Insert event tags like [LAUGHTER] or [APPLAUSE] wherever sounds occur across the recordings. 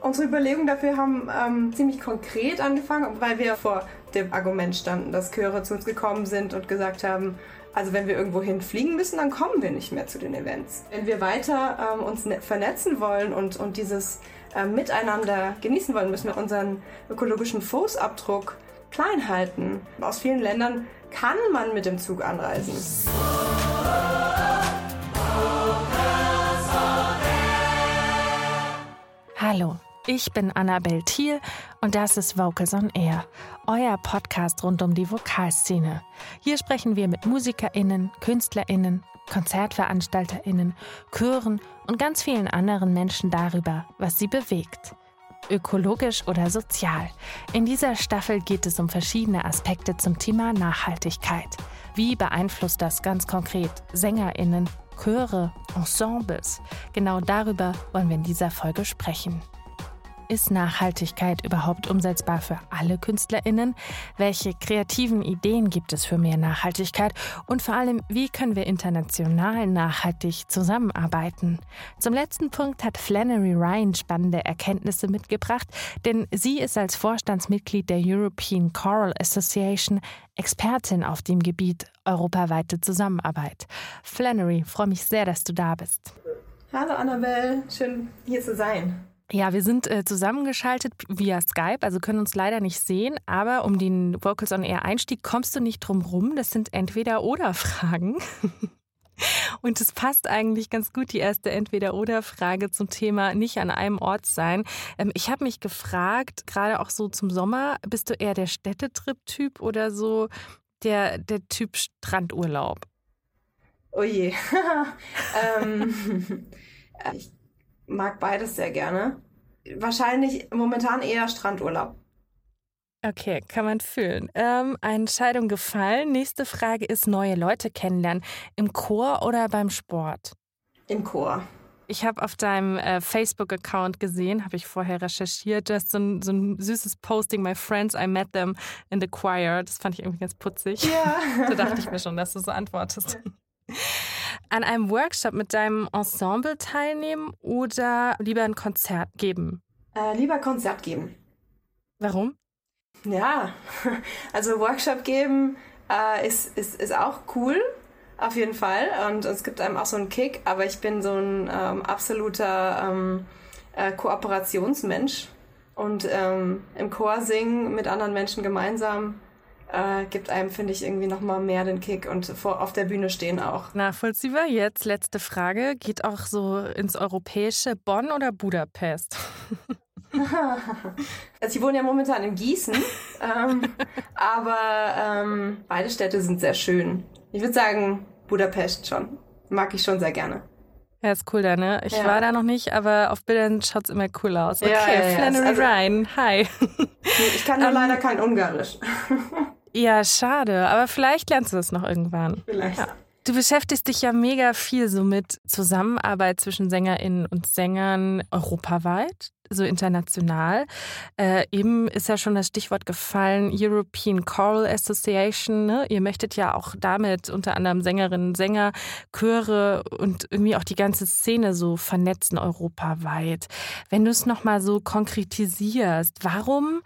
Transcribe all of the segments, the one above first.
Unsere Überlegungen dafür haben ähm, ziemlich konkret angefangen, weil wir vor dem Argument standen, dass Chöre zu uns gekommen sind und gesagt haben, also wenn wir irgendwo hinfliegen müssen, dann kommen wir nicht mehr zu den Events. Wenn wir weiter ähm, uns ne vernetzen wollen und, und dieses äh, Miteinander genießen wollen, müssen wir unseren ökologischen Fußabdruck klein halten. Aus vielen Ländern kann man mit dem Zug anreisen. Hallo, ich bin Annabel Thiel und das ist Vocals on Air, euer Podcast rund um die Vokalszene. Hier sprechen wir mit MusikerInnen, KünstlerInnen, KonzertveranstalterInnen, Chören und ganz vielen anderen Menschen darüber, was sie bewegt. Ökologisch oder sozial. In dieser Staffel geht es um verschiedene Aspekte zum Thema Nachhaltigkeit. Wie beeinflusst das ganz konkret SängerInnen, Chöre, Ensembles? Genau darüber wollen wir in dieser Folge sprechen. Ist Nachhaltigkeit überhaupt umsetzbar für alle KünstlerInnen? Welche kreativen Ideen gibt es für mehr Nachhaltigkeit? Und vor allem, wie können wir international nachhaltig zusammenarbeiten? Zum letzten Punkt hat Flannery Ryan spannende Erkenntnisse mitgebracht, denn sie ist als Vorstandsmitglied der European Choral Association Expertin auf dem Gebiet europaweite Zusammenarbeit. Flannery, freue mich sehr, dass du da bist. Hallo Annabelle, schön hier zu sein. Ja, wir sind äh, zusammengeschaltet via Skype, also können uns leider nicht sehen, aber um den Vocals on Air Einstieg kommst du nicht drum rum. Das sind entweder oder Fragen. [LAUGHS] Und es passt eigentlich ganz gut, die erste Entweder-Oder-Frage zum Thema nicht an einem Ort sein. Ähm, ich habe mich gefragt, gerade auch so zum Sommer, bist du eher der Städtetrip-Typ oder so der, der Typ Strandurlaub? Oh je. [LAUGHS] ähm, [LAUGHS] ich mag beides sehr gerne. Wahrscheinlich momentan eher Strandurlaub. Okay, kann man fühlen. Ähm, Entscheidung gefallen. Nächste Frage ist neue Leute kennenlernen. Im Chor oder beim Sport? Im Chor. Ich habe auf deinem äh, Facebook-Account gesehen, habe ich vorher recherchiert, du hast so ein, so ein, süßes Posting, My Friends, I met them in the choir. Das fand ich irgendwie ganz putzig. Ja. [LAUGHS] da dachte ich mir schon, dass du so antwortest. [LAUGHS] An einem Workshop mit deinem Ensemble teilnehmen oder lieber ein Konzert geben? Äh, lieber Konzert geben. Warum? Ja, [LAUGHS] also Workshop geben äh, ist, ist, ist auch cool, auf jeden Fall. Und es gibt einem auch so einen Kick, aber ich bin so ein ähm, absoluter ähm, äh, Kooperationsmensch. Und ähm, im Chor singen mit anderen Menschen gemeinsam äh, gibt einem, finde ich, irgendwie nochmal mehr den Kick und vor, auf der Bühne stehen auch. Nachvollziehbar. Jetzt letzte Frage. Geht auch so ins Europäische Bonn oder Budapest? [LAUGHS] also ich wohne ja momentan in Gießen, [LAUGHS] ähm, aber ähm, beide Städte sind sehr schön. Ich würde sagen Budapest schon. Mag ich schon sehr gerne. Ja, ist cool da, ne? Ich ja. war da noch nicht, aber auf Bildern schaut es immer cool aus. Okay, ja, ja, Flannery also, Ryan, hi. Ich kann nur um, [LAUGHS] ähm, leider kein Ungarisch. Ja, schade. Aber vielleicht lernst du das noch irgendwann. Vielleicht. Ja. Du beschäftigst dich ja mega viel so mit Zusammenarbeit zwischen SängerInnen und Sängern europaweit, so international. Äh, eben ist ja schon das Stichwort gefallen, European Choral Association. Ne? Ihr möchtet ja auch damit unter anderem Sängerinnen, Sänger, Chöre und irgendwie auch die ganze Szene so vernetzen europaweit. Wenn du es nochmal so konkretisierst, warum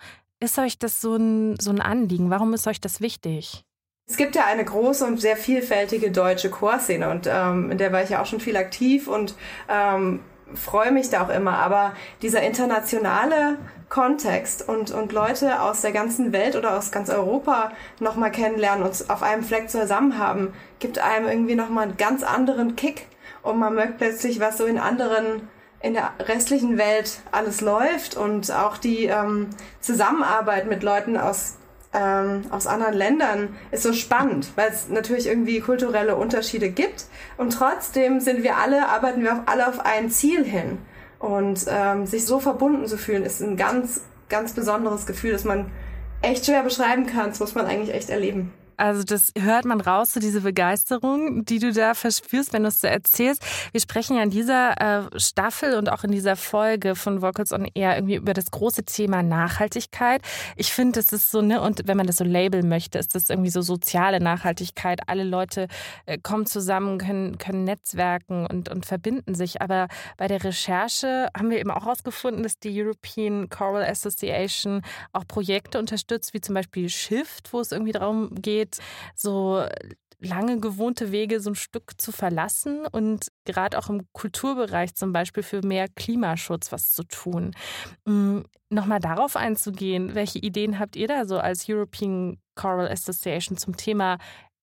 ist euch das so ein, so ein Anliegen? Warum ist euch das wichtig? Es gibt ja eine große und sehr vielfältige deutsche Chorszene und ähm, in der war ich ja auch schon viel aktiv und ähm, freue mich da auch immer. Aber dieser internationale Kontext und, und Leute aus der ganzen Welt oder aus ganz Europa nochmal kennenlernen und auf einem Fleck zusammen haben, gibt einem irgendwie nochmal einen ganz anderen Kick. Und man merkt plötzlich, was so in anderen in der restlichen Welt alles läuft und auch die ähm, Zusammenarbeit mit Leuten aus ähm, aus anderen Ländern ist so spannend, weil es natürlich irgendwie kulturelle Unterschiede gibt. Und trotzdem sind wir alle, arbeiten wir alle auf ein Ziel hin. Und ähm, sich so verbunden zu fühlen ist ein ganz, ganz besonderes Gefühl, das man echt schwer beschreiben kann, das muss man eigentlich echt erleben. Also das hört man raus, so diese Begeisterung, die du da verspürst, wenn du es so erzählst. Wir sprechen ja in dieser äh, Staffel und auch in dieser Folge von Vocals on Air irgendwie über das große Thema Nachhaltigkeit. Ich finde, das ist so, ne, und wenn man das so labeln möchte, ist das irgendwie so soziale Nachhaltigkeit. Alle Leute äh, kommen zusammen, können, können netzwerken und, und verbinden sich. Aber bei der Recherche haben wir eben auch herausgefunden, dass die European Choral Association auch Projekte unterstützt, wie zum Beispiel Shift, wo es irgendwie darum geht, so lange gewohnte Wege so ein Stück zu verlassen und gerade auch im Kulturbereich zum Beispiel für mehr Klimaschutz was zu tun. Mm, Nochmal darauf einzugehen, welche Ideen habt ihr da so als European Choral Association zum Thema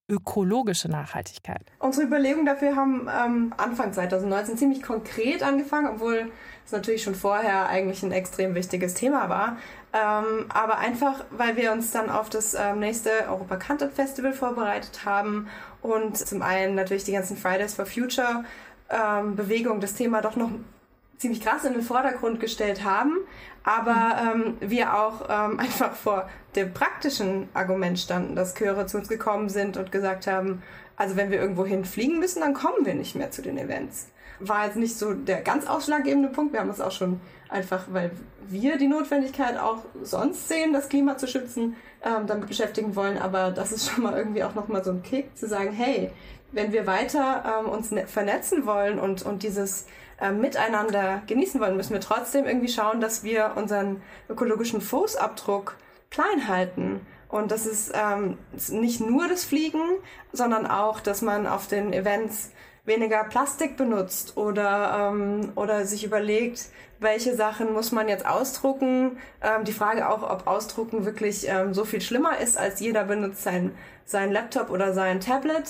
ökologische Nachhaltigkeit? Unsere Überlegungen dafür haben ähm, Anfang 2019 ziemlich konkret angefangen, obwohl es natürlich schon vorher eigentlich ein extrem wichtiges Thema war. Ähm, aber einfach, weil wir uns dann auf das ähm, nächste Europa Content Festival vorbereitet haben und zum einen natürlich die ganzen Fridays for Future ähm, Bewegung das Thema doch noch ziemlich krass in den Vordergrund gestellt haben, aber ähm, wir auch ähm, [LAUGHS] einfach vor dem praktischen Argument standen, dass Chöre zu uns gekommen sind und gesagt haben, also wenn wir irgendwo hinfliegen müssen, dann kommen wir nicht mehr zu den Events. War jetzt nicht so der ganz ausschlaggebende Punkt. Wir haben uns auch schon einfach, weil wir die Notwendigkeit auch sonst sehen, das Klima zu schützen, ähm, damit beschäftigen wollen. Aber das ist schon mal irgendwie auch nochmal so ein Kick, zu sagen, hey, wenn wir weiter ähm, uns ne vernetzen wollen und, und dieses äh, Miteinander genießen wollen, müssen wir trotzdem irgendwie schauen, dass wir unseren ökologischen Fußabdruck klein halten. Und das ist ähm, nicht nur das Fliegen, sondern auch, dass man auf den Events weniger Plastik benutzt oder, ähm, oder sich überlegt, welche Sachen muss man jetzt ausdrucken. Ähm, die Frage auch, ob Ausdrucken wirklich ähm, so viel schlimmer ist, als jeder benutzt sein, sein Laptop oder sein Tablet.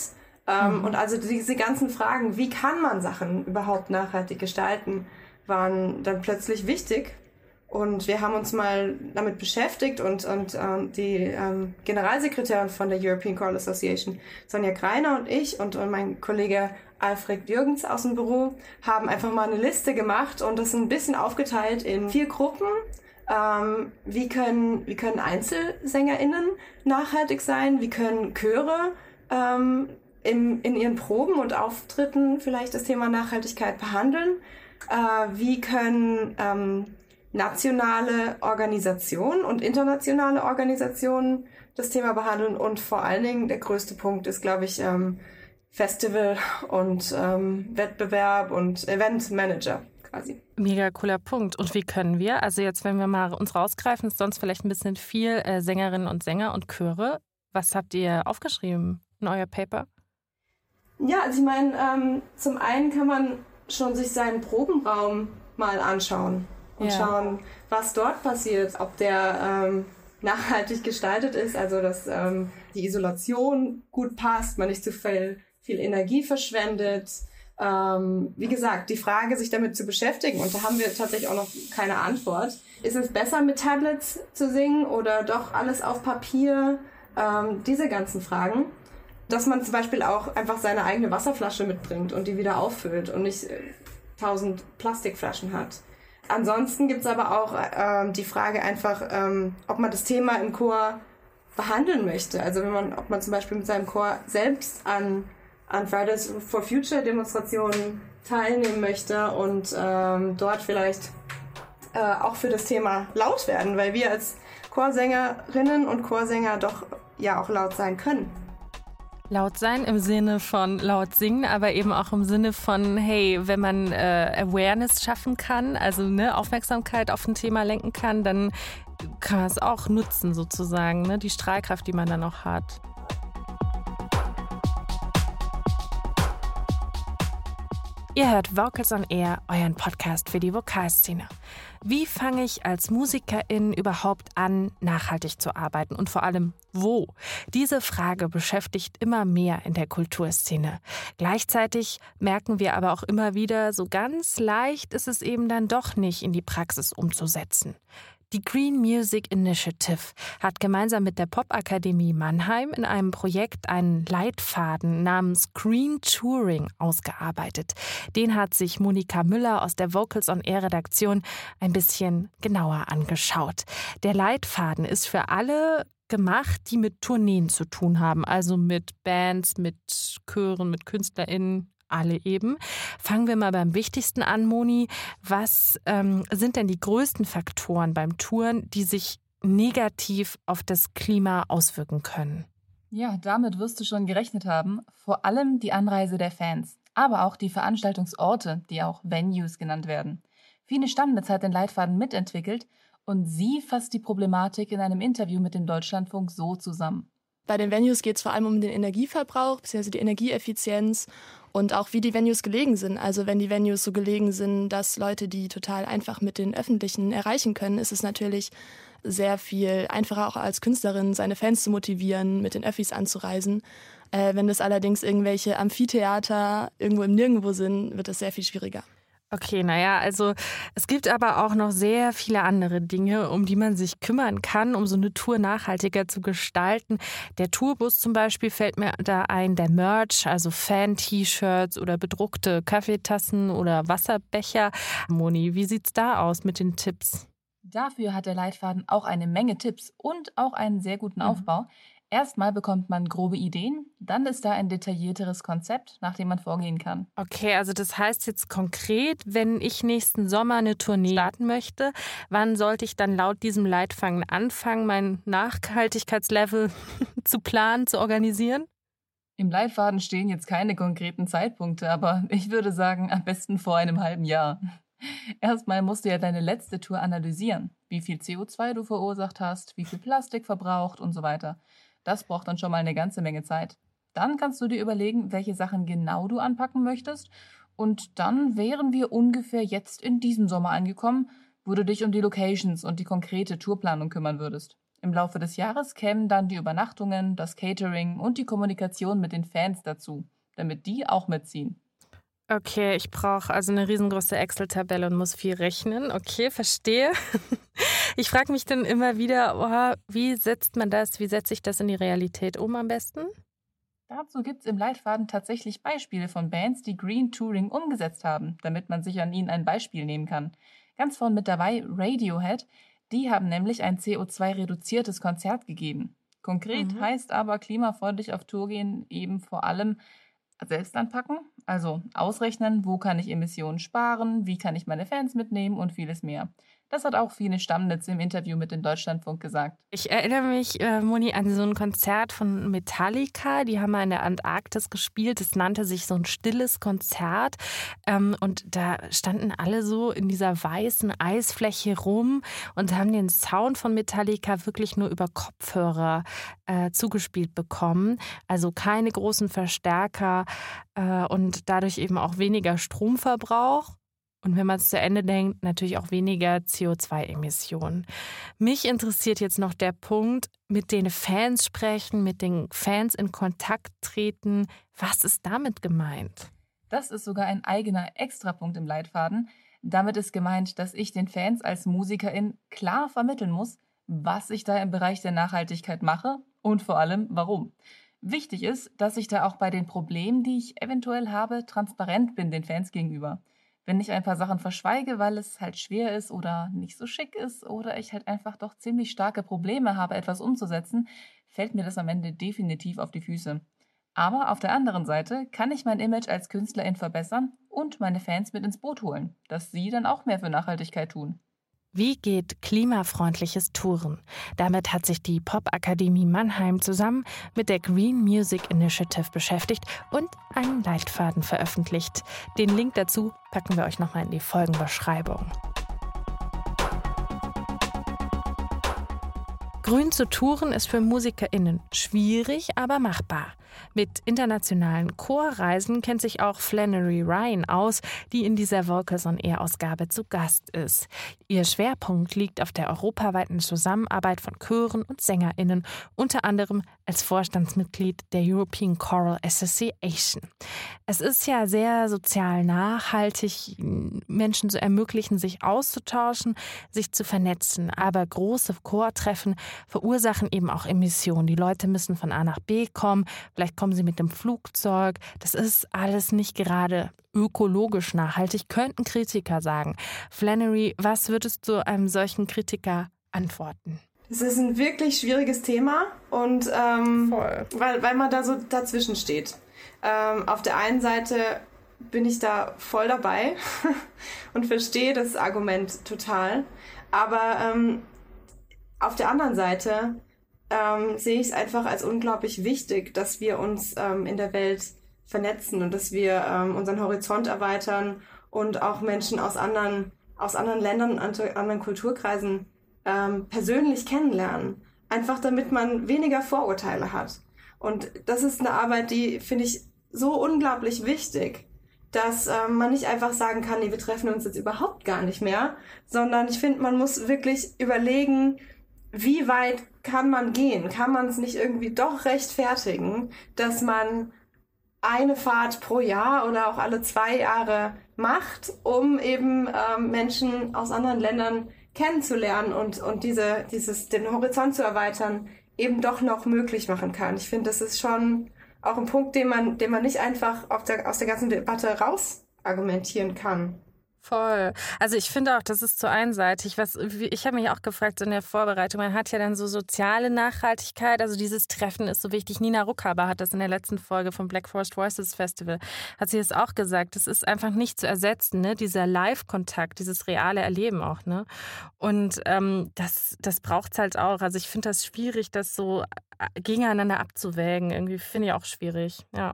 Ähm, mhm. Und also diese ganzen Fragen, wie kann man Sachen überhaupt nachhaltig gestalten, waren dann plötzlich wichtig. Und wir haben uns mal damit beschäftigt und, und ähm, die ähm, Generalsekretärin von der European Choral Association, Sonja Greiner und ich und, und mein Kollege Alfred Jürgens aus dem Büro haben einfach mal eine Liste gemacht und das ein bisschen aufgeteilt in vier Gruppen. Ähm, wie, können, wie können EinzelsängerInnen nachhaltig sein? Wie können Chöre ähm, im, in ihren Proben und Auftritten vielleicht das Thema Nachhaltigkeit behandeln? Äh, wie können ähm, nationale Organisationen und internationale Organisationen das Thema behandeln und vor allen Dingen der größte Punkt ist, glaube ich, ähm, Festival und ähm, Wettbewerb und Eventmanager quasi. Mega cooler Punkt. Und wie können wir, also jetzt, wenn wir mal uns rausgreifen, ist sonst vielleicht ein bisschen viel äh, Sängerinnen und Sänger und Chöre. Was habt ihr aufgeschrieben in euer Paper? Ja, also ich meine, ähm, zum einen kann man schon sich seinen Probenraum mal anschauen und ja. schauen, was dort passiert, ob der ähm, [LAUGHS] nachhaltig gestaltet ist, also dass ähm, die Isolation gut passt, man nicht zu viel, viel Energie verschwendet. Ähm, wie gesagt, die Frage, sich damit zu beschäftigen, und da haben wir tatsächlich auch noch keine Antwort. Ist es besser, mit Tablets zu singen oder doch alles auf Papier? Ähm, diese ganzen Fragen dass man zum Beispiel auch einfach seine eigene Wasserflasche mitbringt und die wieder auffüllt und nicht äh, tausend Plastikflaschen hat. Ansonsten gibt es aber auch ähm, die Frage einfach, ähm, ob man das Thema im Chor behandeln möchte. Also wenn man, ob man zum Beispiel mit seinem Chor selbst an, an Fridays for Future Demonstrationen teilnehmen möchte und ähm, dort vielleicht äh, auch für das Thema laut werden, weil wir als Chorsängerinnen und Chorsänger doch ja auch laut sein können. Laut sein im Sinne von laut singen, aber eben auch im Sinne von, hey, wenn man äh, Awareness schaffen kann, also ne, Aufmerksamkeit auf ein Thema lenken kann, dann kann man es auch nutzen sozusagen, ne, die Strahlkraft, die man dann auch hat. Ihr hört Vocals on Air, euren Podcast für die Vokalszene. Wie fange ich als Musikerin überhaupt an, nachhaltig zu arbeiten und vor allem wo? Diese Frage beschäftigt immer mehr in der Kulturszene. Gleichzeitig merken wir aber auch immer wieder, so ganz leicht ist es eben dann doch nicht in die Praxis umzusetzen. Die Green Music Initiative hat gemeinsam mit der Popakademie Mannheim in einem Projekt einen Leitfaden namens Green Touring ausgearbeitet. Den hat sich Monika Müller aus der Vocals on Air Redaktion ein bisschen genauer angeschaut. Der Leitfaden ist für alle gemacht, die mit Tourneen zu tun haben, also mit Bands, mit Chören, mit KünstlerInnen, alle eben. Fangen wir mal beim Wichtigsten an, Moni. Was ähm, sind denn die größten Faktoren beim Touren, die sich negativ auf das Klima auswirken können? Ja, damit wirst du schon gerechnet haben. Vor allem die Anreise der Fans, aber auch die Veranstaltungsorte, die auch Venues genannt werden. Fine Stammnitz hat den Leitfaden mitentwickelt und sie fasst die Problematik in einem Interview mit dem Deutschlandfunk so zusammen. Bei den Venues geht es vor allem um den Energieverbrauch bzw. die Energieeffizienz und auch wie die Venues gelegen sind. Also wenn die Venues so gelegen sind, dass Leute die total einfach mit den Öffentlichen erreichen können, ist es natürlich sehr viel einfacher auch als Künstlerin seine Fans zu motivieren, mit den Öffis anzureisen. Äh, wenn das allerdings irgendwelche Amphitheater irgendwo im Nirgendwo sind, wird es sehr viel schwieriger. Okay, naja, also es gibt aber auch noch sehr viele andere Dinge, um die man sich kümmern kann, um so eine Tour nachhaltiger zu gestalten. Der Tourbus zum Beispiel fällt mir da ein, der Merch, also Fan-T-Shirts oder bedruckte Kaffeetassen oder Wasserbecher. Moni, wie sieht's da aus mit den Tipps? Dafür hat der Leitfaden auch eine Menge Tipps und auch einen sehr guten mhm. Erstmal bekommt man grobe Ideen, dann ist da ein detaillierteres Konzept, nach dem man vorgehen kann. Okay, also das heißt jetzt konkret, wenn ich nächsten Sommer eine Tournee starten möchte, wann sollte ich dann laut diesem Leitfaden anfangen, mein Nachhaltigkeitslevel [LAUGHS] zu planen, zu organisieren? Im Leitfaden stehen jetzt keine konkreten Zeitpunkte, aber ich würde sagen, am besten vor einem halben Jahr. Erstmal musst du ja deine letzte Tour analysieren, wie viel CO2 du verursacht hast, wie viel Plastik verbraucht und so weiter. Das braucht dann schon mal eine ganze Menge Zeit. Dann kannst du dir überlegen, welche Sachen genau du anpacken möchtest. Und dann wären wir ungefähr jetzt in diesem Sommer angekommen, wo du dich um die Locations und die konkrete Tourplanung kümmern würdest. Im Laufe des Jahres kämen dann die Übernachtungen, das Catering und die Kommunikation mit den Fans dazu, damit die auch mitziehen. Okay, ich brauche also eine riesengroße Excel-Tabelle und muss viel rechnen. Okay, verstehe. [LAUGHS] Ich frage mich dann immer wieder, oh, wie setzt man das, wie setze ich das in die Realität um am besten? Dazu gibt es im Leitfaden tatsächlich Beispiele von Bands, die Green Touring umgesetzt haben, damit man sich an ihnen ein Beispiel nehmen kann. Ganz vorn mit dabei Radiohead, die haben nämlich ein CO2-reduziertes Konzert gegeben. Konkret mhm. heißt aber klimafreundlich auf Tour gehen eben vor allem selbst anpacken, also ausrechnen, wo kann ich Emissionen sparen, wie kann ich meine Fans mitnehmen und vieles mehr. Das hat auch Fine Stammnitz im Interview mit dem Deutschlandfunk gesagt. Ich erinnere mich, äh, Moni, an so ein Konzert von Metallica. Die haben mal in der Antarktis gespielt. Das nannte sich so ein stilles Konzert. Ähm, und da standen alle so in dieser weißen Eisfläche rum und haben den Sound von Metallica wirklich nur über Kopfhörer äh, zugespielt bekommen. Also keine großen Verstärker äh, und dadurch eben auch weniger Stromverbrauch. Und wenn man es zu Ende denkt, natürlich auch weniger CO2-Emissionen. Mich interessiert jetzt noch der Punkt, mit den Fans sprechen, mit den Fans in Kontakt treten. Was ist damit gemeint? Das ist sogar ein eigener Extrapunkt im Leitfaden. Damit ist gemeint, dass ich den Fans als Musikerin klar vermitteln muss, was ich da im Bereich der Nachhaltigkeit mache und vor allem warum. Wichtig ist, dass ich da auch bei den Problemen, die ich eventuell habe, transparent bin den Fans gegenüber wenn ich ein paar Sachen verschweige, weil es halt schwer ist oder nicht so schick ist oder ich halt einfach doch ziemlich starke Probleme habe, etwas umzusetzen, fällt mir das am Ende definitiv auf die Füße. Aber auf der anderen Seite kann ich mein Image als Künstlerin verbessern und meine Fans mit ins Boot holen, dass sie dann auch mehr für Nachhaltigkeit tun. Wie geht klimafreundliches Touren? Damit hat sich die Popakademie Mannheim zusammen mit der Green Music Initiative beschäftigt und einen Leitfaden veröffentlicht. Den Link dazu packen wir euch nochmal in die Folgenbeschreibung. Grün zu touren ist für MusikerInnen schwierig, aber machbar. Mit internationalen Chorreisen kennt sich auch Flannery Ryan aus, die in dieser Vocals on Air Ausgabe zu Gast ist. Ihr Schwerpunkt liegt auf der europaweiten Zusammenarbeit von Chören und SängerInnen, unter anderem als Vorstandsmitglied der European Choral Association. Es ist ja sehr sozial nachhaltig, Menschen zu ermöglichen, sich auszutauschen, sich zu vernetzen. Aber große Chortreffen verursachen eben auch Emissionen. Die Leute müssen von A nach B kommen, vielleicht kommen sie mit dem Flugzeug. Das ist alles nicht gerade ökologisch nachhaltig, könnten Kritiker sagen. Flannery, was würdest du einem solchen Kritiker antworten? Es ist ein wirklich schwieriges Thema und ähm, Voll. Weil, weil man da so dazwischen steht. Ähm, auf der einen Seite bin ich da voll dabei [LAUGHS] und verstehe das Argument total. Aber ähm, auf der anderen Seite ähm, sehe ich es einfach als unglaublich wichtig, dass wir uns ähm, in der Welt vernetzen und dass wir ähm, unseren Horizont erweitern und auch Menschen aus anderen, aus anderen Ländern und anderen Kulturkreisen ähm, persönlich kennenlernen. Einfach damit man weniger Vorurteile hat. Und das ist eine Arbeit, die finde ich so unglaublich wichtig, dass ähm, man nicht einfach sagen kann, nee, wir treffen uns jetzt überhaupt gar nicht mehr, sondern ich finde, man muss wirklich überlegen, wie weit kann man gehen? Kann man es nicht irgendwie doch rechtfertigen, dass man eine Fahrt pro Jahr oder auch alle zwei Jahre macht, um eben ähm, Menschen aus anderen Ländern kennenzulernen und, und diese, dieses, den Horizont zu erweitern, eben doch noch möglich machen kann. Ich finde, das ist schon auch ein Punkt, den man, den man nicht einfach der, aus der ganzen Debatte raus argumentieren kann. Voll. Also ich finde auch, das ist zu einseitig. Was ich habe mich auch gefragt so in der Vorbereitung. Man hat ja dann so soziale Nachhaltigkeit. Also dieses Treffen ist so wichtig. Nina Ruckhaber hat das in der letzten Folge vom Black Forest Voices Festival hat sie das auch gesagt. Das ist einfach nicht zu ersetzen, ne? Dieser Live-Kontakt, dieses reale Erleben auch, ne? Und ähm, das das braucht's halt auch. Also ich finde das schwierig, das so äh, gegeneinander abzuwägen. Irgendwie finde ich auch schwierig. Ja.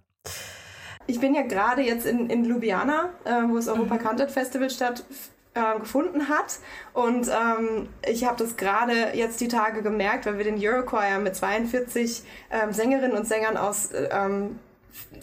Ich bin ja gerade jetzt in, in Ljubljana, äh, wo das Europa mhm. Content Festival stattgefunden äh, hat. Und ähm, ich habe das gerade jetzt die Tage gemerkt, weil wir den Eurochoir mit 42 ähm, Sängerinnen und Sängern aus ähm,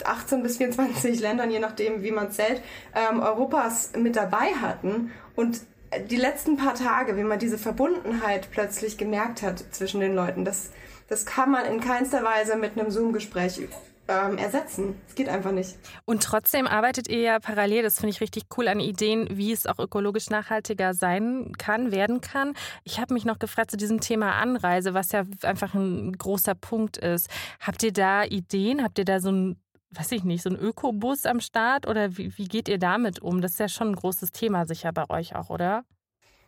18 bis 24 Ländern, je nachdem, wie man zählt, ähm, Europas mit dabei hatten. Und die letzten paar Tage, wie man diese Verbundenheit plötzlich gemerkt hat zwischen den Leuten, das, das kann man in keinster Weise mit einem Zoom-Gespräch ähm, ersetzen. Es geht einfach nicht. Und trotzdem arbeitet ihr ja parallel, das finde ich richtig cool, an Ideen, wie es auch ökologisch nachhaltiger sein kann, werden kann. Ich habe mich noch gefragt zu diesem Thema Anreise, was ja einfach ein großer Punkt ist. Habt ihr da Ideen? Habt ihr da so ein weiß ich nicht, so ein Ökobus am Start oder wie, wie geht ihr damit um? Das ist ja schon ein großes Thema sicher bei euch auch, oder?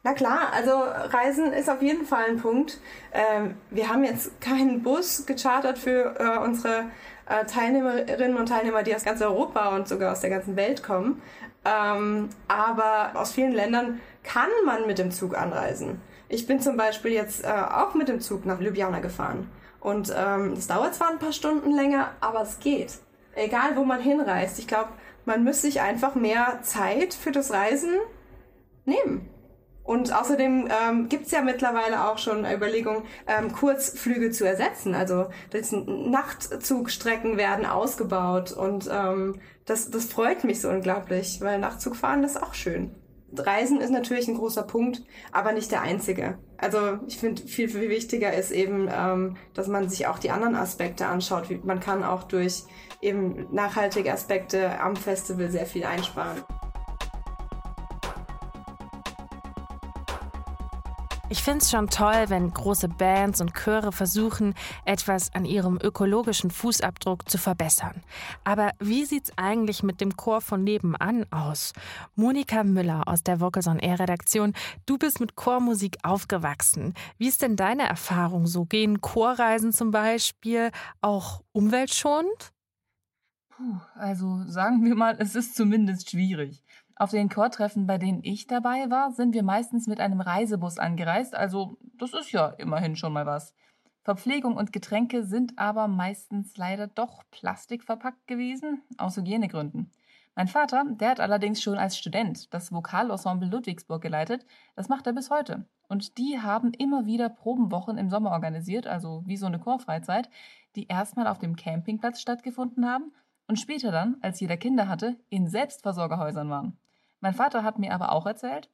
Na klar, also Reisen ist auf jeden Fall ein Punkt. Ähm, wir haben jetzt keinen Bus gechartert für äh, unsere äh, Teilnehmerinnen und Teilnehmer, die aus ganz Europa und sogar aus der ganzen Welt kommen. Ähm, aber aus vielen Ländern kann man mit dem Zug anreisen. Ich bin zum Beispiel jetzt äh, auch mit dem Zug nach Ljubljana gefahren. Und ähm, es dauert zwar ein paar Stunden länger, aber es geht. Egal, wo man hinreist. Ich glaube, man müsste sich einfach mehr Zeit für das Reisen nehmen. Und außerdem ähm, gibt ja mittlerweile auch schon Überlegungen, ähm, Kurzflüge zu ersetzen. Also Nachtzugstrecken werden ausgebaut und ähm, das, das freut mich so unglaublich, weil Nachtzugfahren ist auch schön. Reisen ist natürlich ein großer Punkt, aber nicht der einzige. Also ich finde, viel, viel wichtiger ist eben, ähm, dass man sich auch die anderen Aspekte anschaut. Man kann auch durch eben nachhaltige Aspekte am Festival sehr viel einsparen. Ich finde es schon toll, wenn große Bands und Chöre versuchen, etwas an ihrem ökologischen Fußabdruck zu verbessern. Aber wie sieht's eigentlich mit dem Chor von nebenan aus? Monika Müller aus der Vocals on Air Redaktion, du bist mit Chormusik aufgewachsen. Wie ist denn deine Erfahrung so? Gehen Chorreisen zum Beispiel auch umweltschonend? Puh, also sagen wir mal, es ist zumindest schwierig. Auf den Chortreffen, bei denen ich dabei war, sind wir meistens mit einem Reisebus angereist, also das ist ja immerhin schon mal was. Verpflegung und Getränke sind aber meistens leider doch plastikverpackt gewesen, aus Hygienegründen. Mein Vater, der hat allerdings schon als Student das Vokalensemble Ludwigsburg geleitet, das macht er bis heute. Und die haben immer wieder Probenwochen im Sommer organisiert, also wie so eine Chorfreizeit, die erstmal auf dem Campingplatz stattgefunden haben und später dann, als jeder Kinder hatte, in Selbstversorgerhäusern waren. Mein Vater hat mir aber auch erzählt,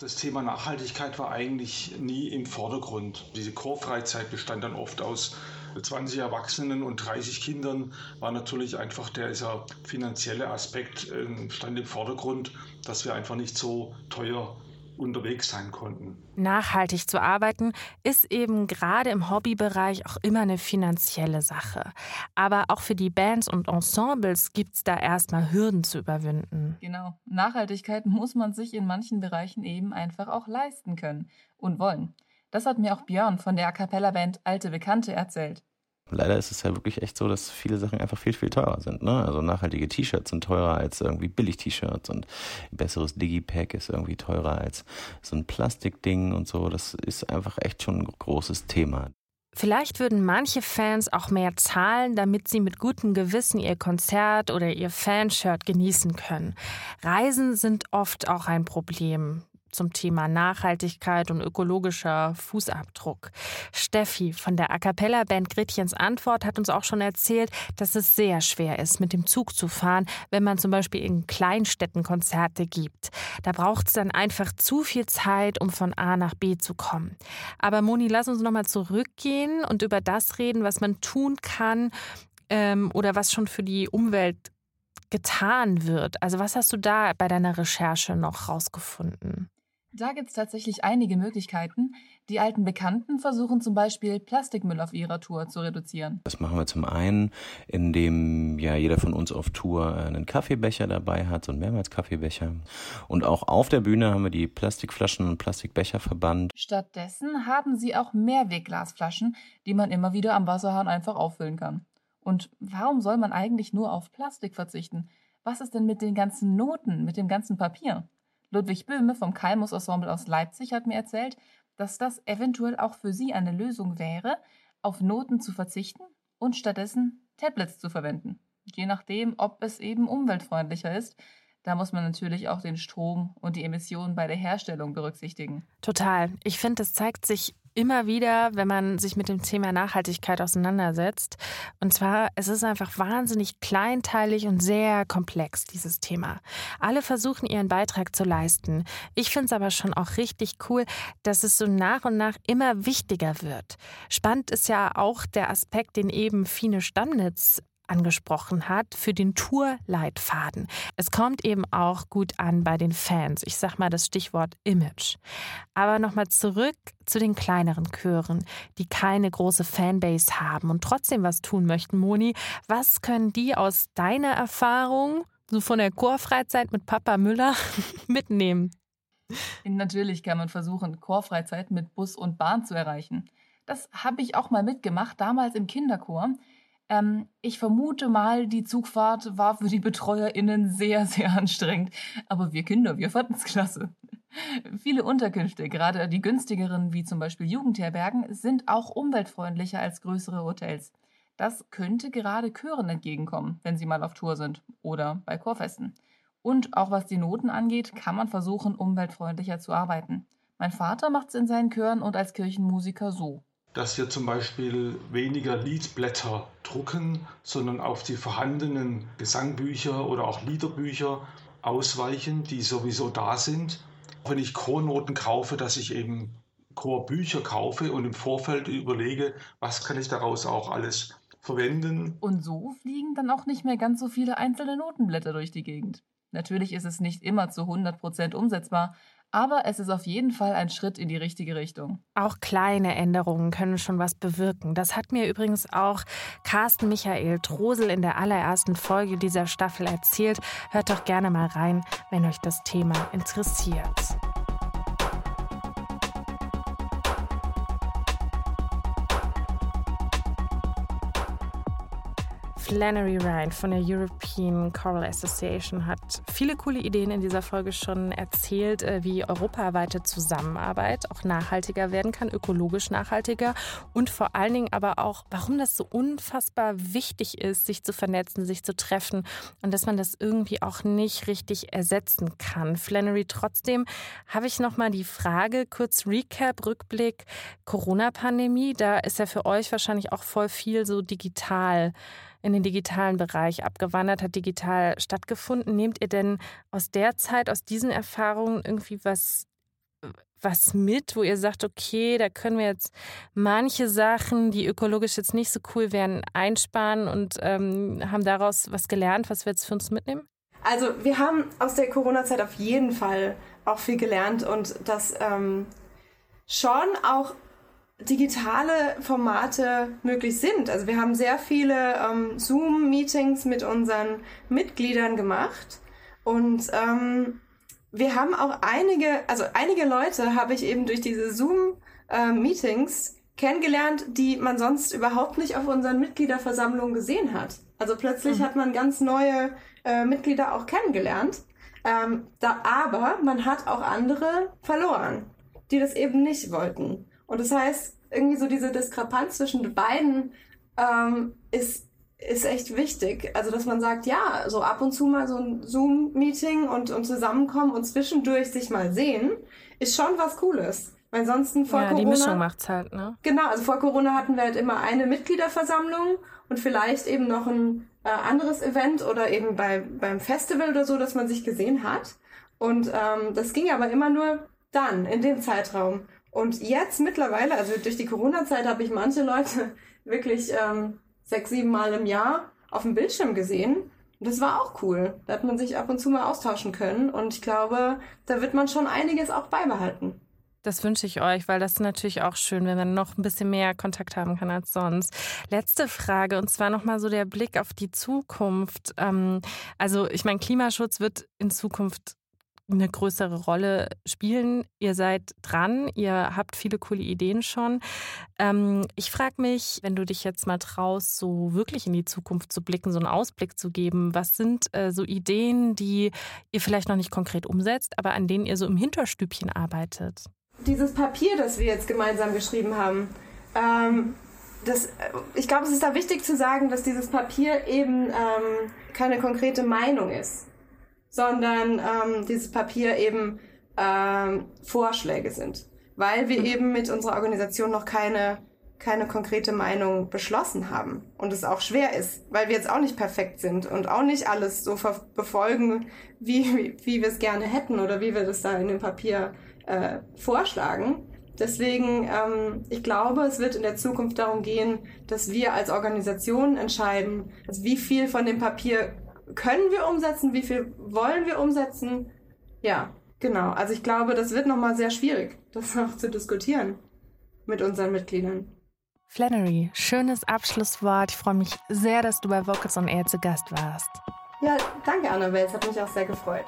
das Thema Nachhaltigkeit war eigentlich nie im Vordergrund. Diese Chorfreizeit bestand dann oft aus 20 Erwachsenen und 30 Kindern, war natürlich einfach dieser finanzielle Aspekt äh, stand im Vordergrund, dass wir einfach nicht so teuer unterwegs sein konnten. Nachhaltig zu arbeiten ist eben gerade im Hobbybereich auch immer eine finanzielle Sache. Aber auch für die Bands und Ensembles gibt es da erstmal Hürden zu überwinden. Genau. Nachhaltigkeit muss man sich in manchen Bereichen eben einfach auch leisten können und wollen. Das hat mir auch Björn von der A Cappella Band Alte Bekannte erzählt. Leider ist es ja wirklich echt so, dass viele Sachen einfach viel, viel teurer sind. Ne? Also nachhaltige T-Shirts sind teurer als irgendwie Billig-T-Shirts und ein besseres Digipack ist irgendwie teurer als so ein Plastikding und so. Das ist einfach echt schon ein großes Thema. Vielleicht würden manche Fans auch mehr zahlen, damit sie mit gutem Gewissen ihr Konzert oder ihr Fanshirt genießen können. Reisen sind oft auch ein Problem zum Thema Nachhaltigkeit und ökologischer Fußabdruck. Steffi von der A Cappella Band Gretchens Antwort hat uns auch schon erzählt, dass es sehr schwer ist, mit dem Zug zu fahren, wenn man zum Beispiel in Kleinstädten Konzerte gibt. Da braucht es dann einfach zu viel Zeit, um von A nach B zu kommen. Aber Moni, lass uns nochmal zurückgehen und über das reden, was man tun kann ähm, oder was schon für die Umwelt getan wird. Also was hast du da bei deiner Recherche noch rausgefunden? Da gibt es tatsächlich einige Möglichkeiten. Die alten Bekannten versuchen zum Beispiel Plastikmüll auf ihrer Tour zu reduzieren. Das machen wir zum einen, indem ja jeder von uns auf Tour einen Kaffeebecher dabei hat, so einen Mehrmals-Kaffeebecher. Und auch auf der Bühne haben wir die Plastikflaschen und Plastikbecher verbannt. Stattdessen haben sie auch Mehrwegglasflaschen, die man immer wieder am Wasserhahn einfach auffüllen kann. Und warum soll man eigentlich nur auf Plastik verzichten? Was ist denn mit den ganzen Noten, mit dem ganzen Papier? Ludwig Böhme vom Kalmus Ensemble aus Leipzig hat mir erzählt, dass das eventuell auch für sie eine Lösung wäre, auf Noten zu verzichten und stattdessen Tablets zu verwenden. Je nachdem, ob es eben umweltfreundlicher ist. Da muss man natürlich auch den Strom und die Emissionen bei der Herstellung berücksichtigen. Total. Ich finde, es zeigt sich immer wieder, wenn man sich mit dem Thema Nachhaltigkeit auseinandersetzt. Und zwar, es ist einfach wahnsinnig kleinteilig und sehr komplex, dieses Thema. Alle versuchen ihren Beitrag zu leisten. Ich finde es aber schon auch richtig cool, dass es so nach und nach immer wichtiger wird. Spannend ist ja auch der Aspekt, den eben Fine Stammnitz angesprochen hat, für den Tourleitfaden. Es kommt eben auch gut an bei den Fans. Ich sag mal das Stichwort Image. Aber nochmal zurück zu den kleineren Chören, die keine große Fanbase haben und trotzdem was tun möchten. Moni, was können die aus deiner Erfahrung, so von der Chorfreizeit mit Papa Müller, [LAUGHS] mitnehmen? Natürlich kann man versuchen, Chorfreizeit mit Bus und Bahn zu erreichen. Das habe ich auch mal mitgemacht, damals im Kinderchor. Ähm, ich vermute mal, die Zugfahrt war für die BetreuerInnen sehr, sehr anstrengend. Aber wir Kinder, wir fanden es klasse. Viele Unterkünfte, gerade die günstigeren, wie zum Beispiel Jugendherbergen, sind auch umweltfreundlicher als größere Hotels. Das könnte gerade Chören entgegenkommen, wenn sie mal auf Tour sind oder bei Chorfesten. Und auch was die Noten angeht, kann man versuchen, umweltfreundlicher zu arbeiten. Mein Vater macht es in seinen Chören und als Kirchenmusiker so dass wir zum Beispiel weniger Liedblätter drucken, sondern auf die vorhandenen Gesangbücher oder auch Liederbücher ausweichen, die sowieso da sind. Wenn ich Chornoten kaufe, dass ich eben Chorbücher kaufe und im Vorfeld überlege, was kann ich daraus auch alles verwenden. Und so fliegen dann auch nicht mehr ganz so viele einzelne Notenblätter durch die Gegend. Natürlich ist es nicht immer zu 100% umsetzbar, aber es ist auf jeden Fall ein Schritt in die richtige Richtung. Auch kleine Änderungen können schon was bewirken. Das hat mir übrigens auch Carsten Michael Trosel in der allerersten Folge dieser Staffel erzählt. Hört doch gerne mal rein, wenn euch das Thema interessiert. Flannery Ryan von der European Choral Association hat viele coole Ideen in dieser Folge schon erzählt, äh, wie europaweite Zusammenarbeit auch nachhaltiger werden kann, ökologisch nachhaltiger und vor allen Dingen aber auch, warum das so unfassbar wichtig ist, sich zu vernetzen, sich zu treffen und dass man das irgendwie auch nicht richtig ersetzen kann. Flannery, trotzdem habe ich noch mal die Frage, kurz Recap, Rückblick, Corona-Pandemie, da ist ja für euch wahrscheinlich auch voll viel so digital in den digitalen Bereich abgewandert, hat digital stattgefunden. Nehmt ihr denn aus der Zeit, aus diesen Erfahrungen irgendwie was, was mit, wo ihr sagt, okay, da können wir jetzt manche Sachen, die ökologisch jetzt nicht so cool wären, einsparen und ähm, haben daraus was gelernt, was wir jetzt für uns mitnehmen? Also wir haben aus der Corona-Zeit auf jeden Fall auch viel gelernt und das ähm, schon auch digitale Formate möglich sind. Also wir haben sehr viele ähm, Zoom-Meetings mit unseren Mitgliedern gemacht und ähm, wir haben auch einige, also einige Leute habe ich eben durch diese Zoom äh, Meetings kennengelernt, die man sonst überhaupt nicht auf unseren Mitgliederversammlungen gesehen hat. Also plötzlich mhm. hat man ganz neue äh, Mitglieder auch kennengelernt. Ähm, da, aber man hat auch andere verloren, die das eben nicht wollten. Und das heißt, irgendwie so diese Diskrepanz zwischen beiden ähm, ist ist echt wichtig. Also, dass man sagt, ja, so ab und zu mal so ein Zoom-Meeting und, und zusammenkommen und zwischendurch sich mal sehen, ist schon was Cooles. Weil sonst vor ja, Corona. Die Mischung macht's halt, ne? Genau, also vor Corona hatten wir halt immer eine Mitgliederversammlung und vielleicht eben noch ein äh, anderes Event oder eben bei, beim Festival oder so, dass man sich gesehen hat. Und ähm, das ging aber immer nur dann, in dem Zeitraum. Und jetzt mittlerweile, also durch die Corona-Zeit habe ich manche Leute [LAUGHS] wirklich ähm, sechs, sieben Mal im Jahr auf dem Bildschirm gesehen. Und das war auch cool. Da hat man sich ab und zu mal austauschen können. Und ich glaube, da wird man schon einiges auch beibehalten. Das wünsche ich euch, weil das ist natürlich auch schön, wenn man noch ein bisschen mehr Kontakt haben kann als sonst. Letzte Frage und zwar nochmal so der Blick auf die Zukunft. Ähm, also ich meine, Klimaschutz wird in Zukunft eine größere Rolle spielen. Ihr seid dran, ihr habt viele coole Ideen schon. Ähm, ich frage mich, wenn du dich jetzt mal traust, so wirklich in die Zukunft zu blicken, so einen Ausblick zu geben, was sind äh, so Ideen, die ihr vielleicht noch nicht konkret umsetzt, aber an denen ihr so im Hinterstübchen arbeitet? Dieses Papier, das wir jetzt gemeinsam geschrieben haben, ähm, das, ich glaube, es ist da wichtig zu sagen, dass dieses Papier eben ähm, keine konkrete Meinung ist sondern ähm, dieses Papier eben ähm, Vorschläge sind, weil wir mhm. eben mit unserer Organisation noch keine keine konkrete Meinung beschlossen haben und es auch schwer ist, weil wir jetzt auch nicht perfekt sind und auch nicht alles so befolgen, wie, wie, wie wir es gerne hätten oder wie wir das da in dem Papier äh, vorschlagen. Deswegen, ähm, ich glaube, es wird in der Zukunft darum gehen, dass wir als Organisation entscheiden, also wie viel von dem Papier können wir umsetzen, wie viel wollen wir umsetzen. Ja, genau. Also ich glaube, das wird nochmal sehr schwierig, das [LAUGHS] auch zu diskutieren mit unseren Mitgliedern. Flannery, schönes Abschlusswort. Ich freue mich sehr, dass du bei Vocals on Air zu Gast warst. Ja, danke Annabelle, es hat mich auch sehr gefreut.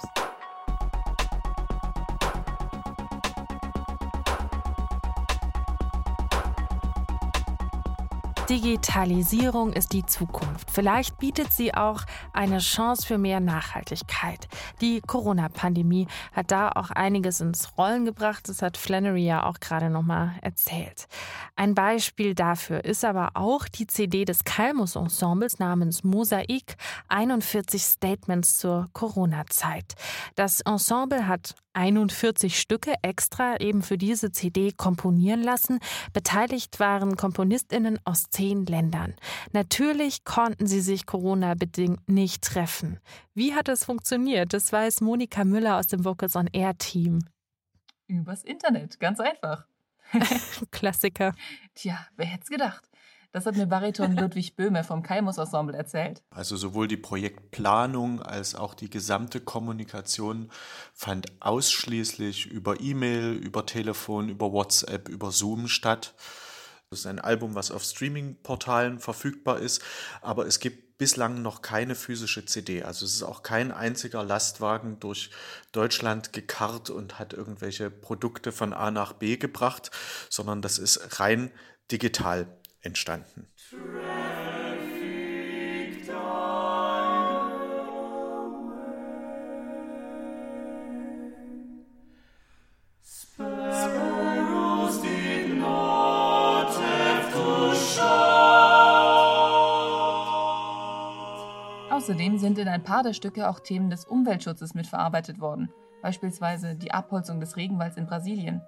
Digitalisierung ist die Zukunft. Vielleicht bietet sie auch eine Chance für mehr Nachhaltigkeit. Die Corona-Pandemie hat da auch einiges ins Rollen gebracht. Das hat Flannery ja auch gerade nochmal erzählt. Ein Beispiel dafür ist aber auch die CD des Kalmus-Ensembles namens Mosaik 41 Statements zur Corona-Zeit. Das Ensemble hat 41 Stücke extra eben für diese CD komponieren lassen. Beteiligt waren KomponistInnen aus zehn Ländern. Natürlich konnten sie sich Corona-bedingt nicht treffen. Wie hat es funktioniert? Das weiß Monika Müller aus dem Vocals on Air Team. Übers Internet, ganz einfach. [LAUGHS] [LAUGHS] Klassiker. Tja, wer hätte es gedacht? Das hat mir Bariton Ludwig Böhme vom Kaimus Ensemble erzählt. Also sowohl die Projektplanung als auch die gesamte Kommunikation fand ausschließlich über E-Mail, über Telefon, über WhatsApp, über Zoom statt. Das ist ein Album, was auf Streaming-Portalen verfügbar ist, aber es gibt bislang noch keine physische CD. Also es ist auch kein einziger Lastwagen durch Deutschland gekarrt und hat irgendwelche Produkte von A nach B gebracht, sondern das ist rein digital entstanden. Außerdem sind in ein paar der Stücke auch Themen des Umweltschutzes mitverarbeitet worden, beispielsweise die Abholzung des Regenwalds in Brasilien.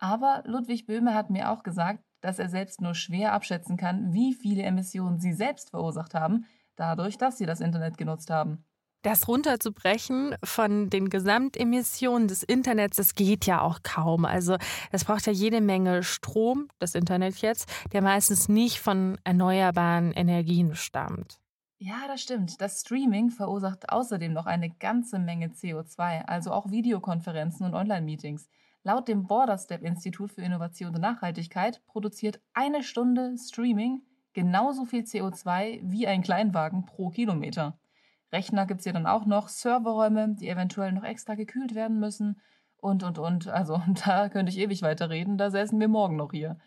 Aber Ludwig Böhme hat mir auch gesagt, dass er selbst nur schwer abschätzen kann, wie viele Emissionen sie selbst verursacht haben, dadurch, dass sie das Internet genutzt haben. Das runterzubrechen von den Gesamtemissionen des Internets, das geht ja auch kaum. Also es braucht ja jede Menge Strom, das Internet jetzt, der meistens nicht von erneuerbaren Energien stammt. Ja, das stimmt. Das Streaming verursacht außerdem noch eine ganze Menge CO2, also auch Videokonferenzen und Online-Meetings. Laut dem Borderstep Institut für Innovation und Nachhaltigkeit produziert eine Stunde Streaming genauso viel CO2 wie ein Kleinwagen pro Kilometer. Rechner gibt es ja dann auch noch, Serverräume, die eventuell noch extra gekühlt werden müssen und, und, und. Also [LAUGHS] da könnte ich ewig weiterreden, da säßen wir morgen noch hier.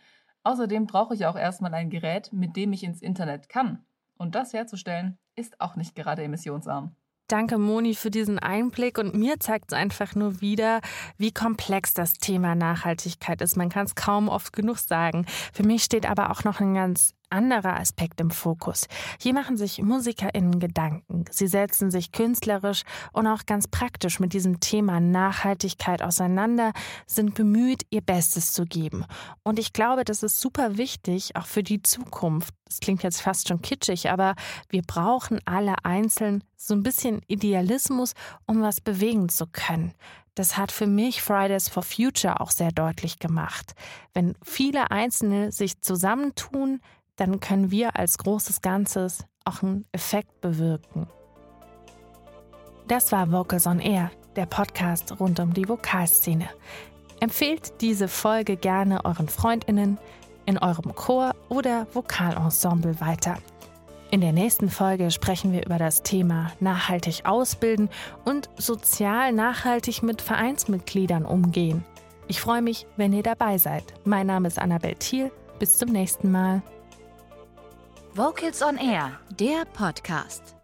Außerdem brauche ich auch erstmal ein Gerät, mit dem ich ins Internet kann. Und das herzustellen, ist auch nicht gerade emissionsarm. Danke, Moni, für diesen Einblick. Und mir zeigt es einfach nur wieder, wie komplex das Thema Nachhaltigkeit ist. Man kann es kaum oft genug sagen. Für mich steht aber auch noch ein ganz anderer Aspekt im Fokus. Hier machen sich MusikerInnen Gedanken. Sie setzen sich künstlerisch und auch ganz praktisch mit diesem Thema Nachhaltigkeit auseinander, sind bemüht, ihr Bestes zu geben. Und ich glaube, das ist super wichtig, auch für die Zukunft. Das klingt jetzt fast schon kitschig, aber wir brauchen alle einzeln so ein bisschen Idealismus, um was bewegen zu können. Das hat für mich Fridays for Future auch sehr deutlich gemacht. Wenn viele Einzelne sich zusammentun, dann können wir als großes Ganzes auch einen Effekt bewirken. Das war Vocals on Air, der Podcast rund um die Vokalszene. Empfehlt diese Folge gerne euren Freundinnen in eurem Chor oder Vokalensemble weiter. In der nächsten Folge sprechen wir über das Thema nachhaltig ausbilden und sozial nachhaltig mit Vereinsmitgliedern umgehen. Ich freue mich, wenn ihr dabei seid. Mein Name ist Annabel Thiel. Bis zum nächsten Mal. Vocals on Air, der Podcast.